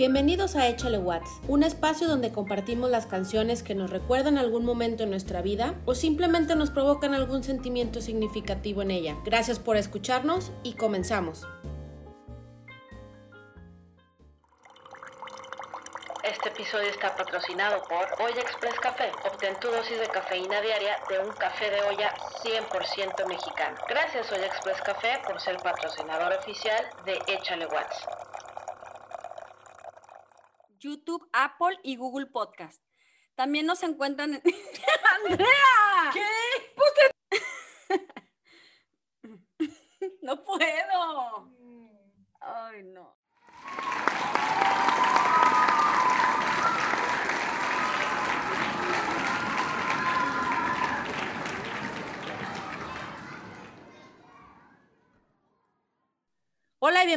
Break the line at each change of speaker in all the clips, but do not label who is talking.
Bienvenidos a Échale Watts, un espacio donde compartimos las canciones que nos recuerdan algún momento en nuestra vida o simplemente nos provocan algún sentimiento significativo en ella. Gracias por escucharnos y comenzamos. Este episodio está patrocinado por Olla Express Café. Obtén tu dosis de cafeína diaria de un café de olla 100% mexicano. Gracias Olla Express Café por ser patrocinador oficial de Échale Watts.
YouTube, Apple y Google Podcast. También nos encuentran en... ¡Andrea!
¿Qué?
no puedo. Ay, no.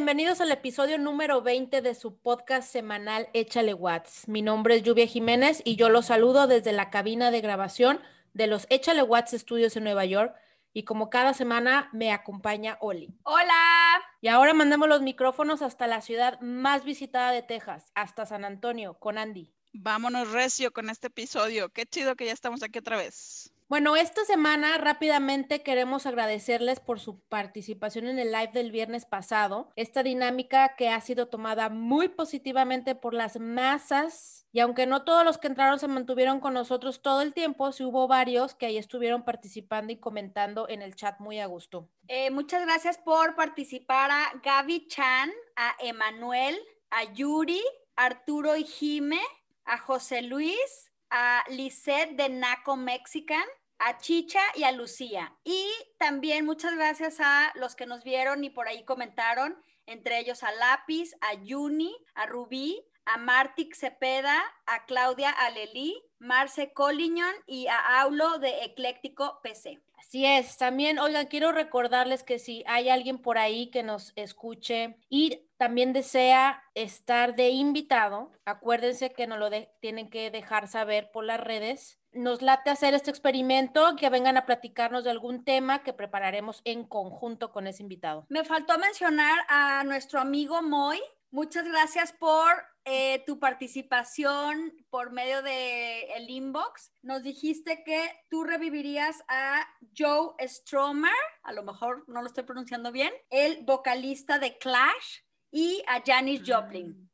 Bienvenidos al episodio número 20 de su podcast semanal Échale Watts. Mi nombre es Lluvia Jiménez y yo los saludo desde la cabina de grabación de los Échale Watts Estudios en Nueva York. Y como cada semana me acompaña Oli.
Hola.
Y ahora mandamos los micrófonos hasta la ciudad más visitada de Texas, hasta San Antonio, con Andy.
Vámonos recio con este episodio. Qué chido que ya estamos aquí otra vez.
Bueno, esta semana rápidamente queremos agradecerles por su participación en el live del viernes pasado, esta dinámica que ha sido tomada muy positivamente por las masas y aunque no todos los que entraron se mantuvieron con nosotros todo el tiempo, sí hubo varios que ahí estuvieron participando y comentando en el chat muy a gusto.
Eh, muchas gracias por participar a Gaby Chan, a Emanuel, a Yuri, Arturo y Jime, a José Luis, a Lisette de Naco Mexican, a Chicha y a Lucía. Y también muchas gracias a los que nos vieron y por ahí comentaron, entre ellos a Lápiz, a Yuni, a Rubí, a Martic Cepeda, a Claudia Alelí, Marce Collignon y a Aulo de Ecléctico PC.
Así es, también, oigan, quiero recordarles que si hay alguien por ahí que nos escuche y también desea estar de invitado, acuérdense que nos lo tienen que dejar saber por las redes. Nos late hacer este experimento, que vengan a platicarnos de algún tema que prepararemos en conjunto con ese invitado.
Me faltó mencionar a nuestro amigo Moy. Muchas gracias por eh, tu participación por medio de el inbox. Nos dijiste que tú revivirías a Joe Stromer, a lo mejor no lo estoy pronunciando bien, el vocalista de Clash y a Janis Joplin.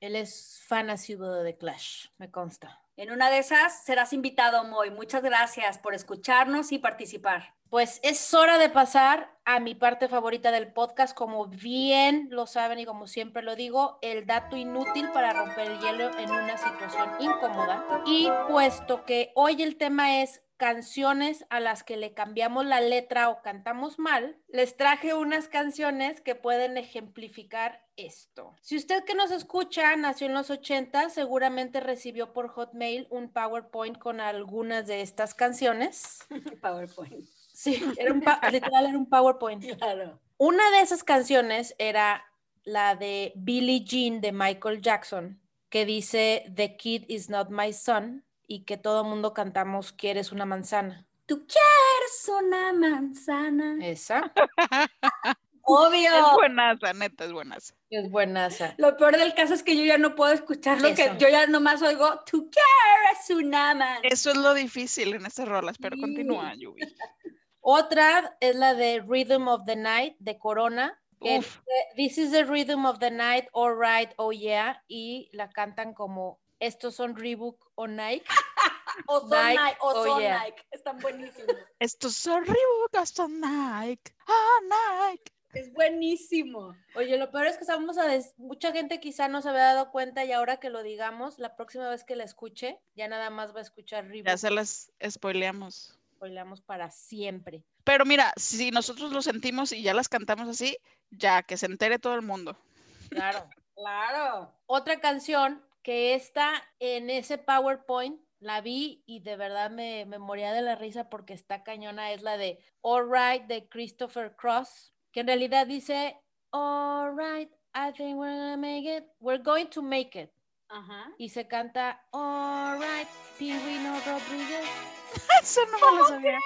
Él es fan asiduo de Clash, me consta.
En una de esas serás invitado, Moy. Muchas gracias por escucharnos y participar.
Pues es hora de pasar a mi parte favorita del podcast, como bien lo saben y como siempre lo digo, el dato inútil para romper el hielo en una situación incómoda. Y puesto que hoy el tema es canciones a las que le cambiamos la letra o cantamos mal, les traje unas canciones que pueden ejemplificar esto. Si usted que nos escucha nació en los 80, seguramente recibió por Hotmail un PowerPoint con algunas de estas canciones.
PowerPoint.
Sí, era un literal era un PowerPoint.
Claro.
Una de esas canciones era la de Billie Jean de Michael Jackson, que dice The Kid is not my son y que todo mundo cantamos Quieres una manzana.
Tú quieres una manzana.
Esa.
Obvio.
Es buenaza, neta, es buenaza.
Es buenaza.
Lo peor del caso es que yo ya no puedo escuchar lo que
Eso.
yo ya nomás oigo. Tú quieres una manzana.
Eso es lo difícil en estas rolas, pero
Sí.
continúa, Yubi.
Otra es la de Rhythm of the Night de Corona. que
Uf.
dice, This is the rhythm of the night, all right, oh yeah. Y la cantan como estos son Reebok o Nike.
O son
Nike,
Nike, o
oh
son
yeah.
Nike. Están buenísimos.
Estos son Reebok, estos Nike. Ah, Nike.
es buenísimo.
Oye, lo peor es que vamos a des- mucha gente quizá no se había dado cuenta y ahora que lo digamos, la próxima vez que la escuche, ya nada más va a escuchar Reebok.
Ya se las spoileamos.
Bailamos para siempre.
Pero mira, si nosotros lo sentimos y ya las cantamos así, ya que se entere todo el mundo.
Claro.
Claro.
Otra canción que está en ese PowerPoint, la vi y de verdad me, me moría de la risa porque está cañona, es la de All Right de Christopher Cross, que en realidad dice, All right, I think we're gonna make it, we're going to make it.
Ajá.
Y se canta, All right, Pingüino Rodríguez.
Eso no me lo sabía.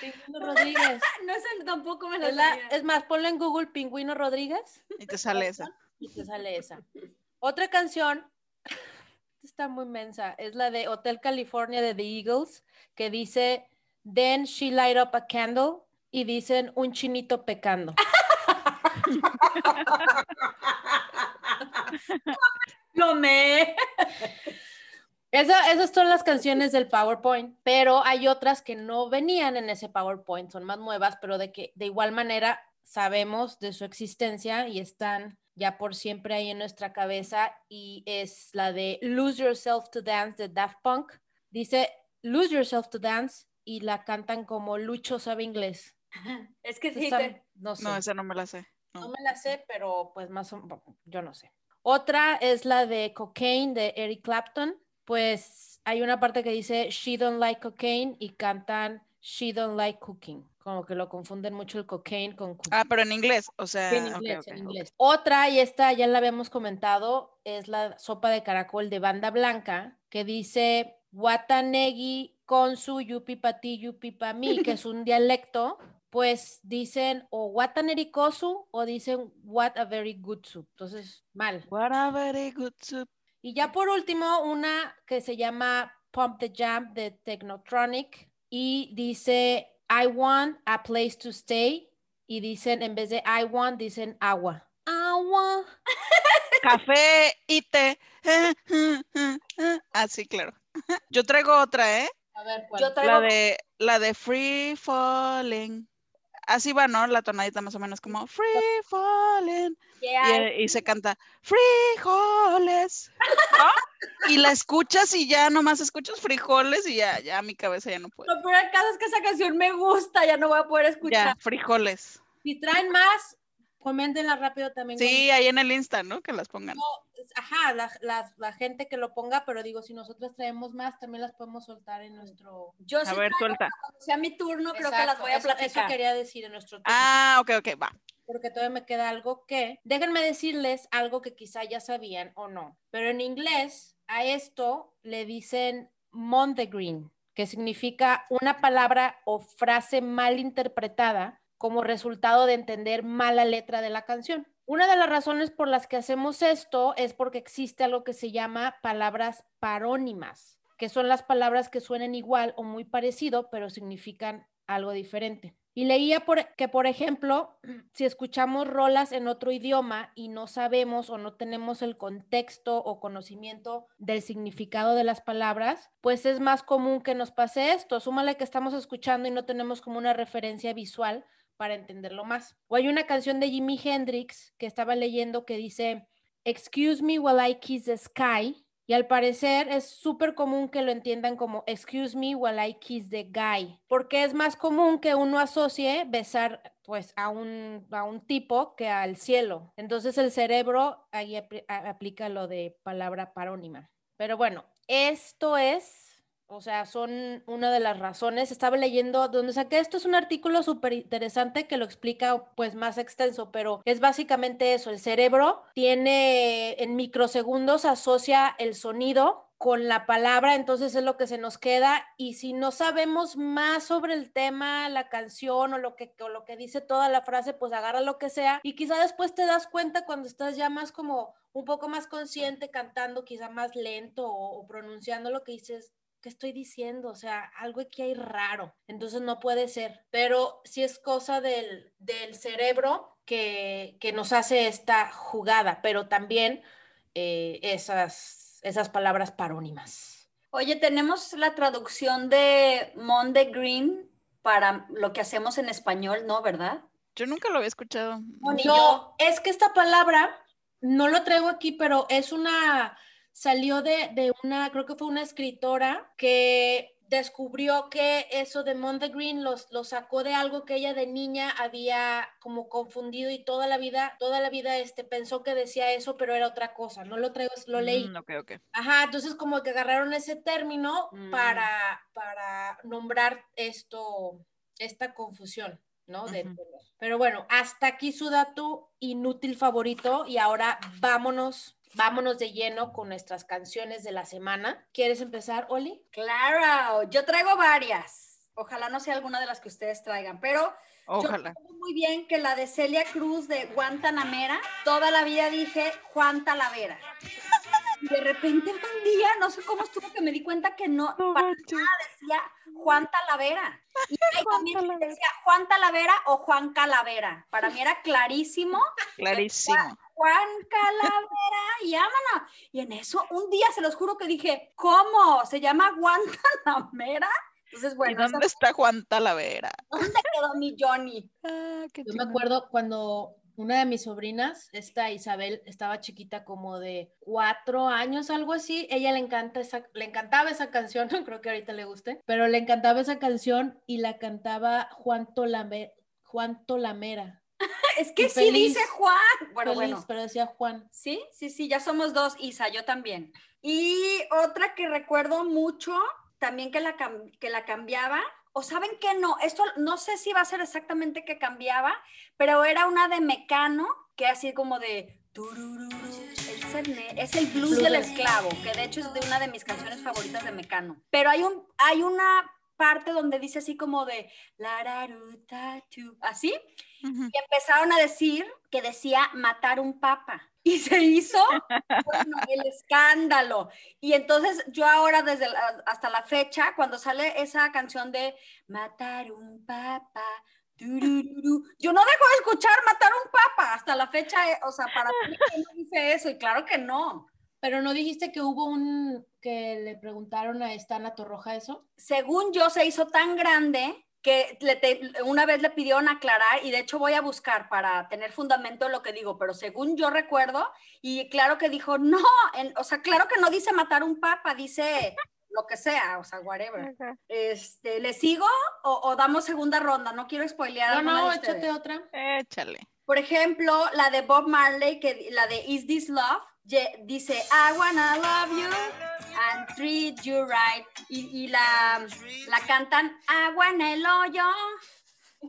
Pingüino Rodríguez.
No sé, tampoco me lo
Es, la- es más, ponle en Google Pingüino Rodríguez
Y te sale esa.
y te sale esa. Otra canción está muy mensa, es la de Hotel California de The Eagles, que dice, Then she light up a candle y dicen un chinito pecando.
Lo me.
Esa- esas son las canciones del PowerPoint, pero hay otras que no venían en ese PowerPoint, son más nuevas, pero de que de igual manera sabemos de su existencia y están ya por siempre ahí en nuestra cabeza y es la de Lose Yourself to Dance de Daft Punk. Dice Lose Yourself to Dance y la cantan como Lucho sabe inglés.
Es que sí, te-
no sé.
No, esa no me la sé.
No
No.
me la sé, pero pues más o yo no sé. Otra es la de Cocaine de Eric Clapton. Pues hay una parte que dice She don't like cocaine y cantan She don't like cooking. Como que lo confunden mucho el cocaine con cooking.
Ah, pero en inglés, o sea,
Sí, en inglés, en. Otra, y esta ya la habíamos comentado, es la sopa de caracol de banda blanca, que dice Watanegi con su yupi pa ti, yupi pa mí, que es un dialecto, pues dicen o Wataneri-kosu o dicen What a very good soup. Entonces, mal.
What a very good soup.
Y ya por último, una que se llama Pump the Jam de Technotronic y dice I want a place to stay y dicen en vez de I want dicen agua. Agua.
Café y té. Ah, sí, claro. Yo traigo otra, ¿eh?
A ver, ¿cuál?
Yo traigo
La de, la de Free Falling. Así va, ¿no? La tonadita más o menos como Free Falling. Y,
Yeah.
eh, y se canta frijoles. ¿no? Y la escuchas y ya nomás escuchas frijoles y ya, ya mi cabeza ya no puede.
Lo peor del caso es que esa canción me gusta, ya no voy a poder escuchar.
Ya, frijoles.
Si traen más, coméntenla rápido también.
Sí, ahí en el Insta, ¿no? Que las pongan.
Ajá, la, la- la gente que lo ponga, pero digo, si nosotros traemos más, también las podemos soltar en nuestro...
Yo
A
sí
ver,
traigo,
suelta.
cuando sea mi turno, creo que las
Exacto,
voy a
eso-
platicar.
Eso quería decir en nuestro turno.
Ah, ok, ok, va.
porque todavía me queda algo que, déjenme decirles algo que quizá ya sabían o no, pero en inglés a esto le dicen Mondegreen, que significa una palabra o frase mal interpretada como resultado de entender mala letra de la canción. Una de las razones por las que hacemos esto es porque existe algo que se llama palabras parónimas, que son las palabras que suenan igual o muy parecido, pero significan algo diferente. Y leía por, que, por ejemplo, si escuchamos rolas en otro idioma y no sabemos o no tenemos el contexto o conocimiento del significado de las palabras, pues es más común que nos pase esto. Súmale que estamos escuchando y no tenemos como una referencia visual para entenderlo más. O hay una canción de Jimi Hendrix que estaba leyendo que dice, Excuse me while I kiss the sky. Y al parecer es súper común que lo entiendan como excuse me while I kiss the guy, porque es más común que uno asocie besar pues a un, a un tipo que al cielo. Entonces el cerebro ahí aplica lo de palabra parónima. Pero bueno, esto es o sea, son una de las razones. Estaba leyendo donde saqué esto, es un artículo súper interesante que lo explica pues más extenso, pero es básicamente eso. El cerebro tiene en microsegundos asocia el sonido con la palabra, entonces es lo que se nos queda y si no sabemos más sobre el tema, la canción o lo que, o lo que dice toda la frase, pues agarra lo que sea y quizá después te das cuenta cuando estás ya más como un poco más consciente cantando, quizá más lento o, o pronunciando lo que dices, ¿qué estoy diciendo? O sea, algo aquí hay raro. Entonces no puede ser. Pero sí es cosa del, del cerebro que, que nos hace esta jugada, pero también eh, esas, esas palabras parónimas.
Oye, tenemos la traducción de Monday Green para lo que hacemos en español, ¿no? ¿Verdad?
Yo nunca lo había escuchado.
No,
No, es que esta palabra no lo traigo aquí, pero es una, salió de, de una, creo que fue una escritora que descubrió que eso de Monday Green los, lo sacó de algo que ella de niña había como confundido y toda la vida, toda la vida este, pensó que decía eso, pero era otra cosa. No lo traigo, lo leí.
Mm, ok, ok.
Ajá, entonces como que agarraron ese término
Mm.
para, para nombrar esto, esta confusión, ¿no?
Ujú.
tener. Pero bueno, hasta aquí su dato inútil favorito y ahora vámonos, vámonos de lleno con nuestras canciones de la semana. ¿Quieres empezar, Oli?
Claro, yo traigo varias. Ojalá no sea alguna de las que ustedes traigan, pero
Ojalá.
yo recuerdo muy bien que la de Celia Cruz de Guantanamera, toda la vida dije Juan Talavera. De repente un día, no sé cómo estuvo que me di cuenta que no,
No
para
manches.
nada decía Juan Talavera. Y ahí
Juan
también
Talavera.
decía Juan Talavera o Juan Calavera. Para mí era clarísimo
Clarísimo.
Juan Calavera y vámonos. Y en eso, un día se los juro que dije, ¿cómo? ¿Se llama Juan Talavera? Entonces,
¿Y
bueno,
dónde está Juan Talavera?
¿dónde quedó mi Johnny?
Ah, qué
Yo me acuerdo cuando una de mis sobrinas, esta Isabel, estaba chiquita como de cuatro años, algo así. Ella le encanta esa, le encantaba esa canción, no creo que ahorita le guste, pero le encantaba esa canción y la cantaba Juan Tolame, Juan Tolamera.
Es que sí
feliz.
dice Juan. Bueno,
Feliz,
bueno.
pero decía Juan.
Sí, sí, sí, ya somos dos, Isa, yo también. Y otra que recuerdo mucho, también que la, que la cambiaba, o saben que no, esto no sé si va a ser exactamente que cambiaba, pero era una de Mecano, que así como de... turururu, el es el blues
Blues
del esclavo, que de hecho es de una de mis canciones favoritas de Mecano. Pero hay, un, hay una parte donde dice así como de... lararutatu,
Ujú.
y empezaron a decir que decía matar un papa. Y se hizo, bueno, el escándalo. Y entonces yo ahora, desde la- hasta la fecha, cuando sale esa canción de matar un papa, yo no dejo de escuchar matar un papa. Hasta la fecha, eh, o sea, para mí no dice eso, y claro que no.
Pero no dijiste que hubo un que le preguntaron a esta Ana Torroja eso.
según yo, se hizo tan grande que le te- una vez le pidieron aclarar y de hecho voy a buscar para tener fundamento en lo que digo, pero según yo recuerdo, y claro que dijo, no, en- o sea, claro que no dice matar un papa, dice lo que sea, o sea, whatever. Este, ¿Le sigo o, o damos segunda ronda? No quiero spoilear.
No, no,
de ustedes.
échate otra.
Échale.
Por ejemplo, la de Bob Marley, que la de Is This Love, dice I wanna love you and treat you right. Y, y la, la cantan Agua en el hoyo.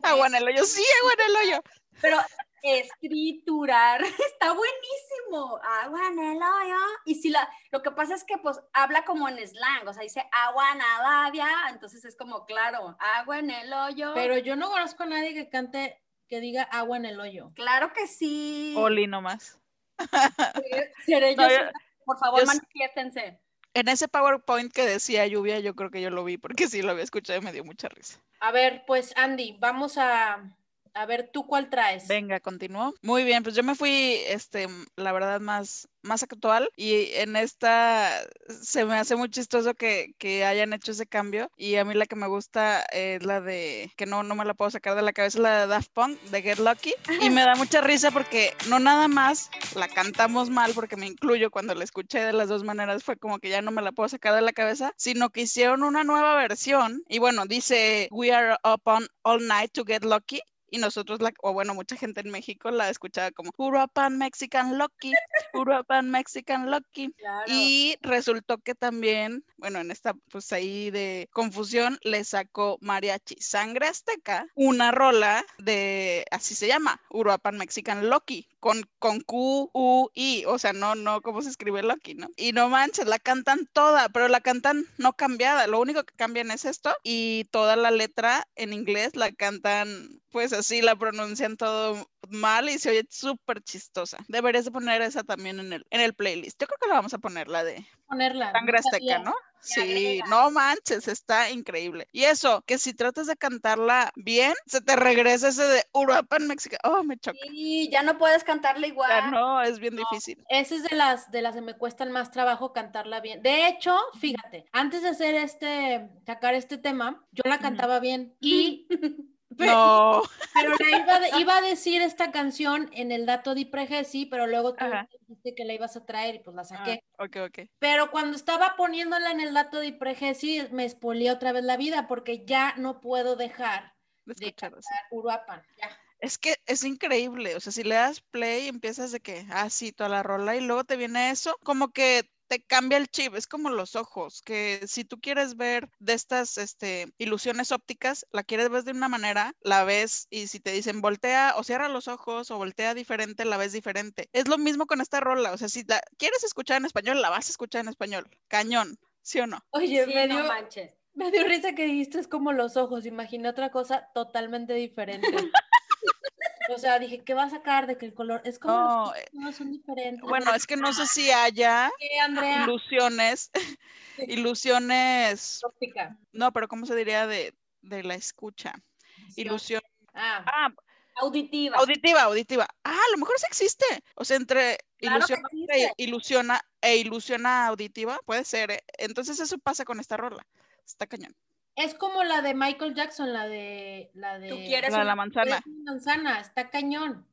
Agua en el hoyo, sí, agua en el hoyo.
Pero escriturar está buenísimo. Agua en el hoyo. Y si la, lo que pasa es que pues habla como en slang, o sea, dice agua en la labia, entonces es como claro, agua en el hoyo.
Pero yo no conozco a nadie que cante, que diga agua en el hoyo.
claro que sí.
Oli nomás.
Seré yo
No, yo-
sola. Por favor,
yo-
manifiéstense.
En ese PowerPoint que decía lluvia, yo creo que yo lo vi porque sí lo había escuchado y me dio mucha risa.
A ver, pues Andy, vamos a, a ver tú cuál traes.
Venga, continuó. Muy bien, pues yo me fui, este, la verdad, más, más actual y en esta se me hace muy chistoso que, que hayan hecho ese cambio y a mí la que me gusta es la de, que no, no me la puedo sacar de la cabeza, la de Daft Punk, de Get Lucky y me da mucha risa porque no nada más la cantamos mal, porque me incluyo cuando la escuché de las dos maneras, fue como que ya no me la puedo sacar de la cabeza, sino que hicieron una nueva versión y bueno, dice, We are up on all night to get lucky y nosotros, la, o bueno, mucha gente en México la escuchaba como Uruapan Mexican Lucky, Uruapan Mexican Lucky.
Claro.
Y resultó que también, bueno, en esta pues ahí de confusión, le sacó Mariachi Sangre Azteca una rola de, así se llama, Uruapan Mexican Lucky, con, con Q, U, I, o sea, no, no, cómo se escribe Lucky, ¿no? Y no manches, la cantan toda, pero la cantan no cambiada, lo único que cambian es esto y toda la letra en inglés la cantan, pues así, la pronuncian todo mal y se oye súper chistosa. Deberías de poner esa también en el, en el playlist. Yo creo que la vamos a poner, la de
Ponerla.
Sangre Azteca. ¿no? Sí,
agrega.
no manches, está increíble. Y eso, que si tratas de cantarla bien, se te regresa ese de Uruapan, México. Oh, me choca.
Sí, ya no puedes cantarle igual.
Ya no, es bien difícil.
Esa es de las de las que me cuestan más trabajo cantarla bien. De hecho, fíjate, antes de hacer este, sacar este tema, yo la cantaba bien y Pe-
No.
Pero la iba, de- iba a decir esta canción en el dato de Pregesi, pero luego tú
Ajá.
dijiste que la ibas a traer y pues la saqué.
Ah, ok, ok.
Pero cuando estaba poniéndola en el dato de Pregesi, me expolié otra vez la vida porque ya no puedo dejar
De
de cantar Uruapan. Ya.
Es que es increíble, o sea, si le das play, empiezas de que, ah, sí, toda la rola, y luego te viene eso, como que te cambia el chip, es como los ojos, que si tú quieres ver de estas este, ilusiones ópticas, la quieres ver de una manera, la ves, y si te dicen voltea o cierra los ojos o voltea diferente, la ves diferente. Es lo mismo con esta rola, o sea, si la quieres escuchar en español, la vas a escuchar en español, cañón, ¿sí o no?
Oye,
Sí,
me,
no manches.
me dio risa que dijiste es como los ojos, imaginé otra cosa totalmente diferente. O sea, dije, ¿qué va a sacar de que el color? Es como
No,
los
eh,
son diferentes.
Bueno, es que no sé si haya
¿Qué, Andrea?
ilusiones, ilusiones, no, pero ¿cómo se diría de, de la escucha? Ilusión,
Ah,
ah,
Auditiva.
auditiva, auditiva. Ah, a lo mejor sí existe. O sea, entre
Claro existe.
e ilusiona e ilusiona auditiva, puede ser. ¿eh? Entonces eso pasa con esta rola. Está cañón.
Es como la de Michael Jackson, la de la de
Tú quieres
La
una-
manzana.
Manzana, está cañón.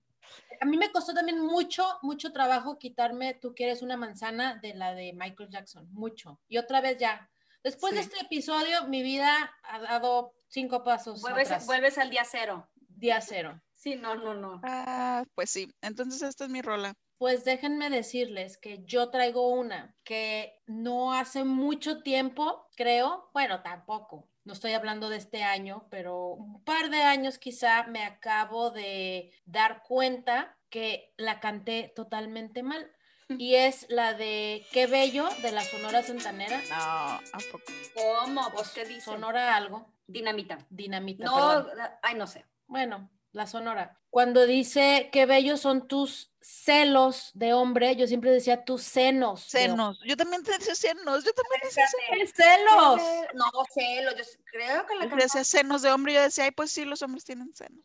A mí me costó también mucho, mucho trabajo quitarme Tú quieres una manzana de la de Michael Jackson, mucho. Y otra vez ya. Después de este episodio, mi vida ha dado cinco pasos
Vuelves,
atrás.
vuelves al día cero.
Día cero.
Sí, no, no, no.
Ah, pues sí. Entonces esta es mi rola.
Pues déjenme decirles que yo traigo una que no hace mucho tiempo, creo, bueno, tampoco, no estoy hablando de este año, pero un par de años quizá me acabo de dar cuenta que la canté totalmente mal. Y es la de Qué Bello de la Sonora Santanera.
No, ¿a poco?
¿Cómo? ¿Vos qué dices?
Sonora algo,
Dinamita.
dinamita.
No,
perdón.
ay, no sé.
Bueno, la sonora. Cuando dice qué bellos son tus celos de hombre, yo siempre decía tus senos.
Senos. Yo también te decía senos. Yo también decía senos.
¡Qué celos!
No, celos. Yo creo que la
Yo decía senos de hombre y yo decía, ay, pues sí, los hombres tienen senos.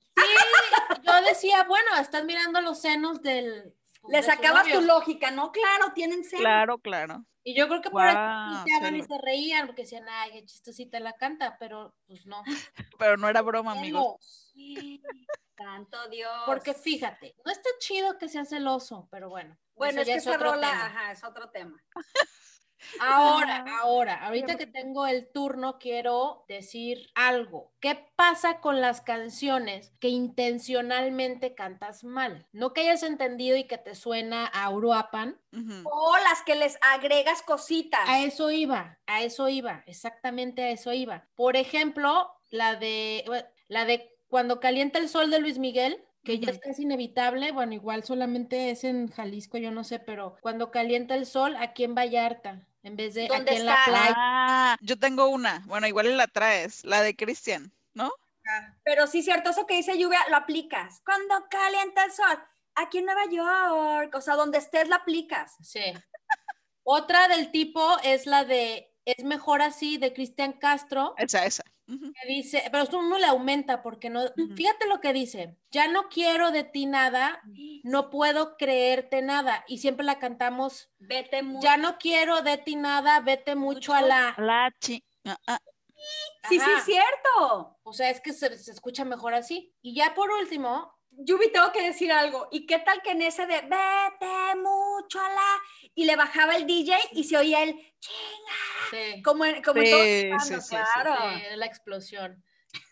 Yo decía, bueno, estás mirando los senos del.
Le
de
sacabas tu lógica, ¿no? Claro, tienen celos.
Claro, claro.
Y yo creo que por eso y se reían, porque decían, ay, qué chistosita la canta, pero pues no.
Pero no era broma, amigos.
Santo Dios.
Porque fíjate, no está chido que sea celoso, pero bueno.
Bueno, es que esa rola,
tema.
ajá, es otro tema.
Ahora, ahora, ahorita que tengo el turno, quiero decir algo. ¿Qué pasa con las canciones que intencionalmente cantas mal? No que hayas entendido y que te suena a Uruapan.
O las que les agregas cositas.
A eso iba, a eso iba, exactamente a eso iba. Por ejemplo, la de, la de Cuando calienta el sol de Luis Miguel, que ya es casi inevitable, bueno, igual solamente es en Jalisco, yo no sé, pero Cuando calienta el sol aquí en Vallarta, en vez de
¿Dónde
aquí en la
está?
playa.
Ah, yo tengo una. Bueno, igual la traes. La de Cristian, ¿no?
Pero sí, cierto, eso que dice lluvia, lo aplicas. Cuando calienta el sol, aquí en Nueva York, o sea, donde estés, la aplicas.
Sí. Otra del tipo es la de Es mejor así de Cristian Castro,
Esa, esa. Ujú.
que dice, pero esto uno le aumenta porque no, fíjate lo que dice, ya no quiero de ti nada, no puedo creerte nada, y siempre la cantamos,
Vete mucho.
ya no quiero de ti nada, vete mucho a la,
La chi. ah, ah.
Sí, sí, es cierto.
o sea, es que se, se escucha mejor así. Y ya por último,
Yubi, tengo que decir algo. ¿Y qué tal que en ese de vete mucho a la... Y le bajaba el DJ y se oía el chinga.
sí,
Como en, como
Sí,
todos
sí, sí.
claro.
sí, la explosión.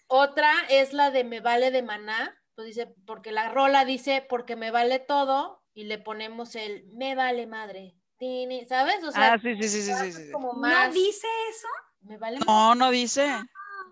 Otra es la de Me vale de maná, pues dice, porque la rola dice, porque me vale todo, y le ponemos el Me vale madre, Tini, ¿sabes? O sea,
Ah, sí, sí, sí, sí, sí, sí.
como más,
¿No dice eso?
Me vale
No, no dice.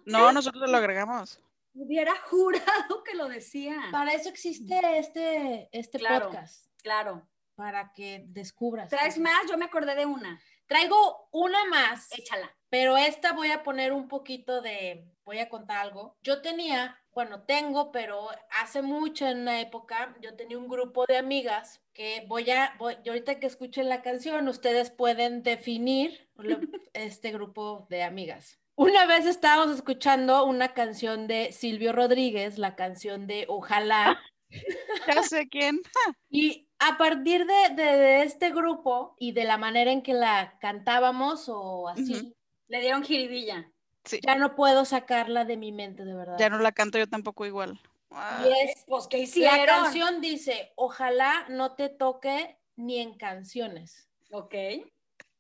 No, nosotros lo agregamos.
Hubiera jurado que lo decía.
Para eso existe este, este
Claro.
podcast,
Claro.
para que descubras.
¿Traes más? Yo me acordé de una.
Traigo una más,
Échala.
pero esta voy a poner un poquito de, voy a contar algo. Yo tenía, bueno, tengo, pero hace mucho en una época, yo tenía un grupo de amigas que voy a, voy, y ahorita que escuchen la canción, ustedes pueden definir lo- este grupo de amigas. Una vez estábamos escuchando una canción de Silvio Rodríguez, la canción de Ojalá.
Ya sé quién.
Y a partir de, de- de este grupo y de la manera en que la cantábamos o así.
Le dieron jiribilla.
Sí.
ya no puedo sacarla de mi mente, de verdad.
Ya no la canto yo tampoco igual.
Y es,
Pues, ¿qué
la
hicieron?
canción dice, ojalá no te toque ni en canciones.
Ok.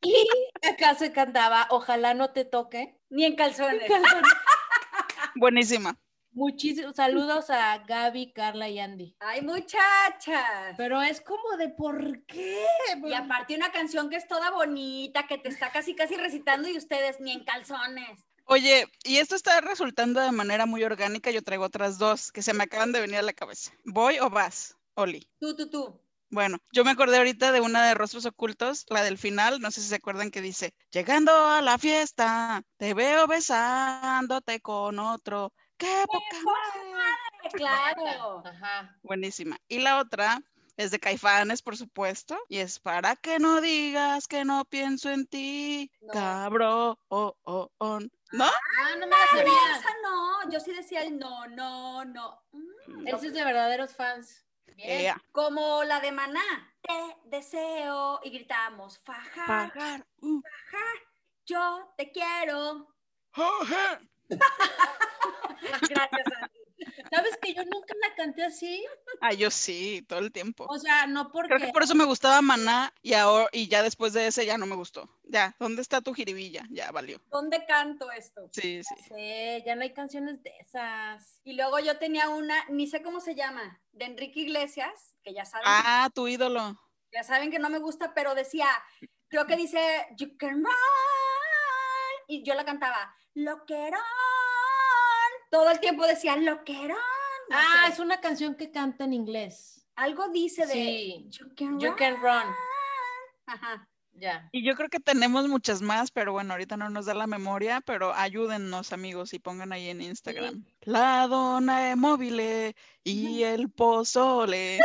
Y acá se cantaba, ojalá no te toque.
Ni en calzones.
Buenísima.
Muchísimos saludos a Gaby, Carla y Andy.
Ay, muchachas.
Pero es como de, ¿por qué?
Y aparte una canción que es toda bonita, que te está casi casi recitando y ustedes ni en calzones.
Oye, y esto está resultando de manera muy orgánica. Yo traigo otras dos que se me acaban de venir a la cabeza. ¿Voy o vas, Oli?
Tú, tú, tú.
Bueno, yo me acordé ahorita de una de Rostros Ocultos, la del final, no sé si se acuerdan que dice, llegando a la fiesta, te veo besándote con otro, qué poca madre.
claro.
Ajá.
Buenísima. Y la otra es de Caifanes, por supuesto, y es para que no digas que no pienso en ti,
No.
cabrón. ¿No?
Ah, no me la sabía.
esa no, yo sí decía el no, no, no. Mm,
Ese es de verdaderos fans. Bien.
Ea.
Como la de Maná. Te deseo y gritamos, faja,
Pagar. uh,
yo te quiero. Gracias, Andy.
¿Sabes que yo nunca la canté así?
Ah, yo sí, todo el tiempo.
O sea, no porque...
Creo que por eso me gustaba Maná y ahora y ya después de ese ya no me gustó. Ya, ¿dónde está tu jiribilla? Ya valió.
¿Dónde canto esto?
Sí, sí.
Sí, ya no hay canciones de esas.
Y luego yo tenía una, ni sé cómo se llama, de Enrique Iglesias, que ya saben,
Ah, tu ídolo.
ya saben que no me gusta, pero decía, creo que dice, You can run. Y yo la cantaba, Loquerón. Todo el tiempo decía, Loquerón. No
Ah,
sé.
es una canción que canta en inglés.
Algo dice de
Sí.
You can
You
run.
can run.
Ajá.
Ya.
Y yo creo que tenemos muchas más, pero bueno, ahorita no nos da la memoria, pero ayúdennos amigos y pongan ahí en Instagram. La dona de móvil y el pozole.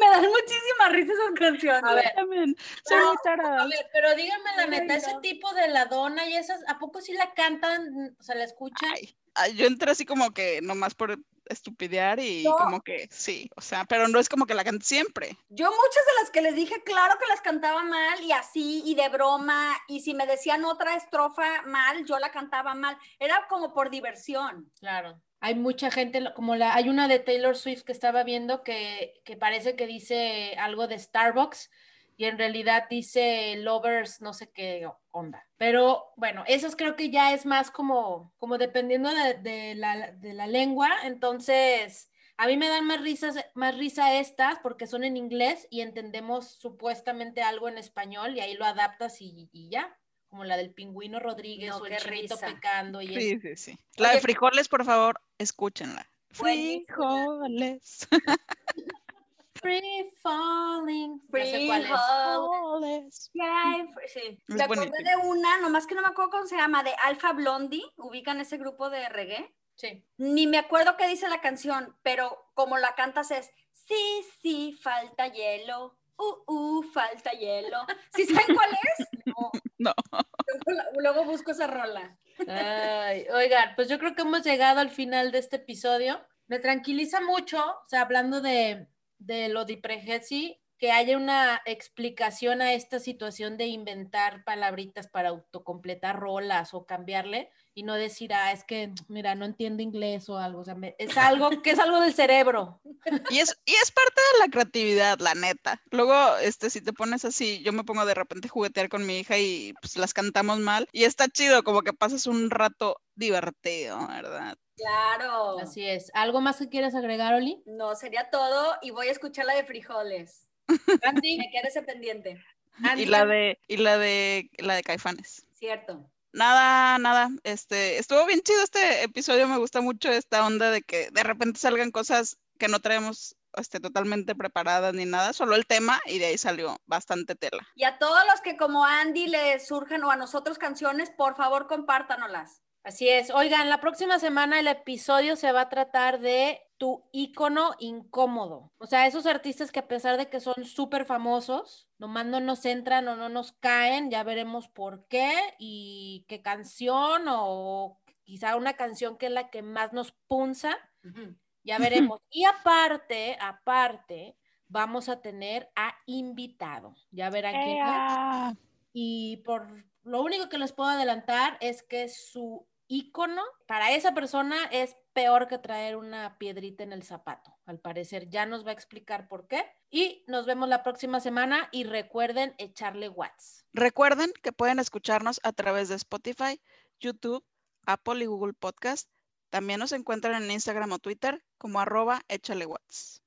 Me dan muchísimas risas esas canciones.
A ver,
También, son muy
a ver, pero díganme la neta, ese tipo de la dona y esas, ¿a poco sí la cantan? O sea, la escuchan.
Ay, ay, yo entré así como que nomás por estupidear y
No.
como que sí, o sea, pero no es como que la cante siempre.
Yo muchas de las que les dije, claro que las cantaba mal y así y de broma y si me decían otra estrofa mal, yo la cantaba mal. Era como por diversión.
Claro. Hay mucha gente, como la, hay una de Taylor Swift que estaba viendo que, que parece que dice algo de Starbucks y en realidad dice Lovers, no sé qué onda. Pero bueno, esas creo que ya es más como, como dependiendo de, de la, de la lengua. Entonces, a mí me dan más risas, más risa estas porque son en inglés y entendemos supuestamente algo en español y ahí lo adaptas y, y ya. Como la del pingüino Rodríguez
No,
o el
qué
chinito
risa.
pecando y eso.
Sí, sí, sí. La de frijoles, por favor, escúchenla. Frijoles.
Free falling. no sé
Free. Ay, fue- sí. Me acordé de una, nomás que no me acuerdo cómo se llama, de Alfa Blondie. ¿Ubican ese grupo de reggae?
Sí.
Ni me acuerdo qué dice la canción, pero como la cantas es, sí, sí, falta hielo. Uh, uh, falta hielo. ¿Sí saben cuál es? No.
No.
Luego, busco esa rola.
Ay, oigan, pues yo creo que hemos llegado al final de este episodio. Me tranquiliza mucho, o sea, hablando de, de lo de que haya una explicación a esta situación de inventar palabritas para autocompletar rolas o cambiarle y no decir, ah, es que, mira, no entiendo inglés o algo. O sea, me- es algo que es algo del cerebro.
Y es, y es parte de la creatividad, la neta. Luego, este, si te pones así, yo me pongo de repente a juguetear con mi hija y pues las cantamos mal. Y está chido, como que pasas un rato divertido, ¿verdad?
Claro.
Así es. ¿Algo más que quieres agregar, Oli?
No, sería todo y voy a escuchar la de frijoles.
Andy,
Me queda ese pendiente.
Andy,
Y la de, y la de, la de Caifanes.
Cierto.
Nada, nada. Este, estuvo bien chido este episodio. Me gusta mucho esta onda de que de repente salgan cosas que no traemos este, totalmente preparadas ni nada, solo el tema y de ahí salió bastante tela.
Y a todos los que como Andy le surjan o a nosotros canciones, por favor compártanolas.
Así es. Oigan, la próxima semana el episodio se va a tratar de tu ícono incómodo. O sea, esos artistas que a pesar de que son súper famosos, nomás no nos entran o no nos caen, ya veremos por qué y qué canción o quizá una canción que es la que más nos punza, ya veremos. Y aparte, aparte, vamos a tener a invitado. Ya verán quién es.
¡Ea!
Y por lo único que les puedo adelantar es que su icono para esa persona es peor que traer una piedrita en el zapato. Al parecer ya nos va a explicar por qué. Y nos vemos la próxima semana y recuerden echarle watts.
Recuerden que pueden escucharnos a través de Spotify, YouTube, Apple y Google Podcast. También nos encuentran en Instagram o Twitter como arroba échale watts.